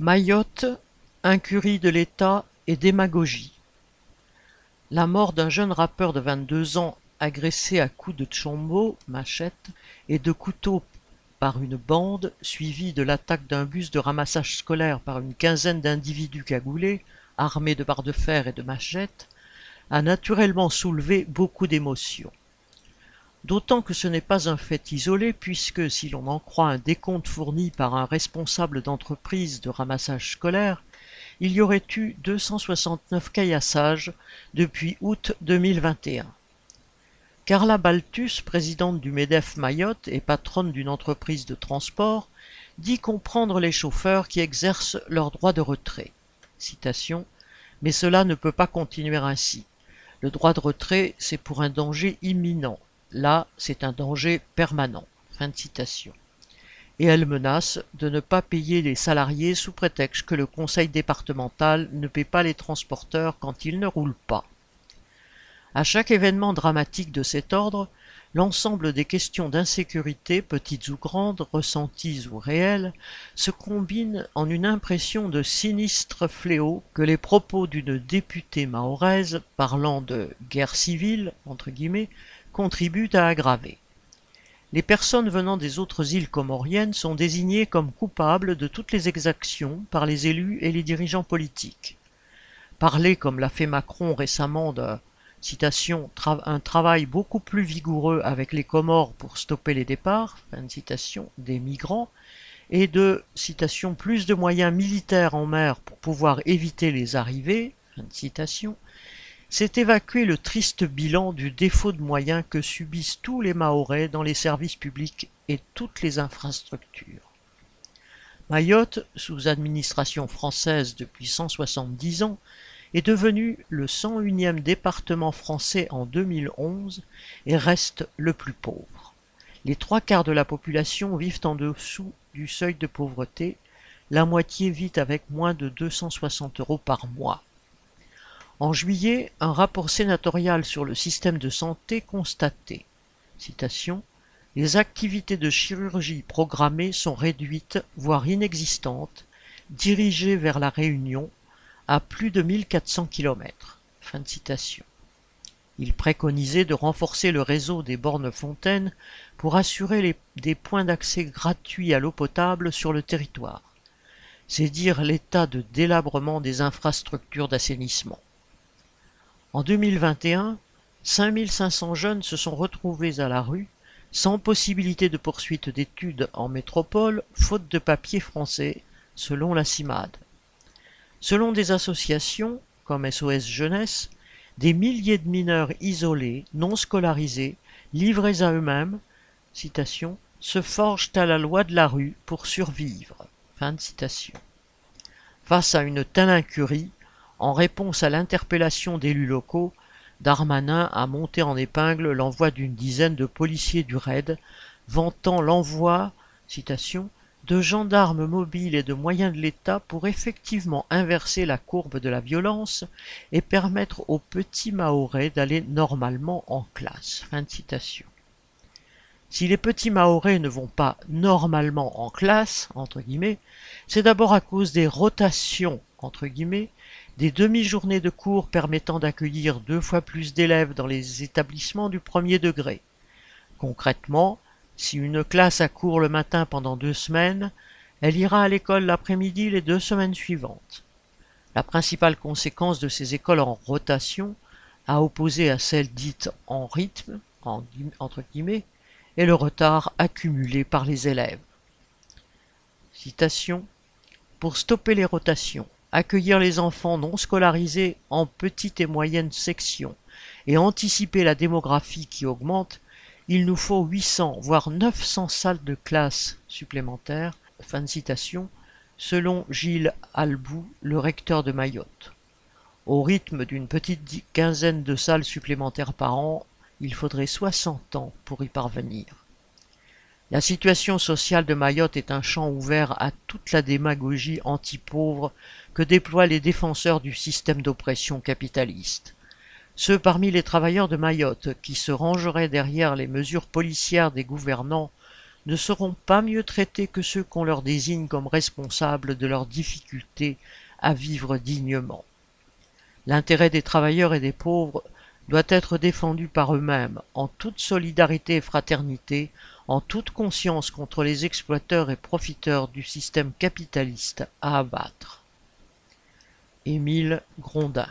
Mayotte, incurie de l'État et démagogie. La mort d'un jeune rappeur de 22 ans agressé à coups de tchombo, machette, et de couteau par une bande, suivie de l'attaque d'un bus de ramassage scolaire par une quinzaine d'individus cagoulés, armés de barres de fer et de machettes, a naturellement soulevé beaucoup d'émotions. D'autant que ce n'est pas un fait isolé puisque, si l'on en croit un décompte fourni par un responsable d'entreprise de ramassage scolaire, il y aurait eu 269 caillassages depuis août 2021. Carla Baltus, présidente du MEDEF Mayotte et patronne d'une entreprise de transport, dit comprendre les chauffeurs qui exercent leur droit de retrait. Citation Mais cela ne peut pas continuer ainsi. Le droit de retrait, c'est pour un danger imminent. Là, c'est un danger permanent. Fin. Et elle menace de ne pas payer les salariés sous prétexte que le conseil départemental ne paie pas les transporteurs quand ils ne roulent pas. À chaque événement dramatique de cet ordre, l'ensemble des questions d'insécurité, petites ou grandes, ressenties ou réelles, se combinent en une impression de sinistre fléau que les propos d'une députée mahoraise parlant de guerre civile, entre guillemets, contribuent à aggraver. Les personnes venant des autres îles comoriennes sont désignées comme coupables de toutes les exactions par les élus et les dirigeants politiques. Parler, comme l'a fait Macron récemment, de un travail beaucoup plus vigoureux avec les Comores pour stopper les départs, des migrants, et de plus de moyens militaires en mer pour pouvoir éviter les arrivées, c'est évacuer le triste bilan du défaut de moyens que subissent tous les Mahorais dans les services publics et toutes les infrastructures. Mayotte, sous administration française depuis 170 ans, est devenu le 101e département français en 2011 et reste le plus pauvre. Les trois quarts de la population vivent en dessous du seuil de pauvreté, la moitié vit avec moins de 260 euros par mois. En juillet, un rapport sénatorial sur le système de santé constatait Les activités de chirurgie programmées sont réduites, voire inexistantes, dirigées vers la Réunion, à plus de 1400 km. Il préconisait de renforcer le réseau des bornes fontaines pour assurer des points d'accès gratuits à l'eau potable sur le territoire. C'est dire l'état de délabrement des infrastructures d'assainissement. En 2021, 5500 jeunes se sont retrouvés à la rue, sans possibilité de poursuite d'études en métropole, faute de papier français, selon la CIMAD. Selon des associations, comme SOS Jeunesse, des milliers de mineurs isolés, non scolarisés, livrés à eux-mêmes, se forgent à la loi de la rue pour survivre. Face à une telle incurie, en réponse à l'interpellation d'élus locaux, Darmanin a monté en épingle l'envoi d'une dizaine de policiers du RAID, vantant l'envoi, de gendarmes mobiles et de moyens de l'État pour effectivement inverser la courbe de la violence et permettre aux petits Mahorais d'aller normalement en classe. Si les petits Mahorais ne vont pas normalement en classe, c'est d'abord à cause des rotations, des demi-journées de cours permettant d'accueillir deux fois plus d'élèves dans les établissements du premier degré. Concrètement, si une classe a cours le matin pendant deux semaines, elle ira à l'école l'après-midi les deux semaines suivantes. La principale conséquence de ces écoles en rotation, à opposer à celles dites en rythme, est le retard accumulé par les élèves. Citation Pour stopper les rotations, accueillir les enfants non scolarisés en petites et moyennes sections et anticiper la démographie qui augmente, il nous faut 800 voire 900 salles de classe supplémentaires. Fin de citation, selon Gilles Albou, le recteur de Mayotte. Au rythme d'une petite quinzaine de salles supplémentaires par an, il faudrait 60 ans pour y parvenir. La situation sociale de Mayotte est un champ ouvert à toute la démagogie anti-pauvre que déploient les défenseurs du système d'oppression capitaliste. Ceux parmi les travailleurs de Mayotte qui se rangeraient derrière les mesures policières des gouvernants ne seront pas mieux traités que ceux qu'on leur désigne comme responsables de leurs difficultés à vivre dignement. L'intérêt des travailleurs et des pauvres doit être défendu par eux-mêmes, en toute solidarité et fraternité, en toute conscience contre les exploiteurs et profiteurs du système capitaliste à abattre. Émile Grondin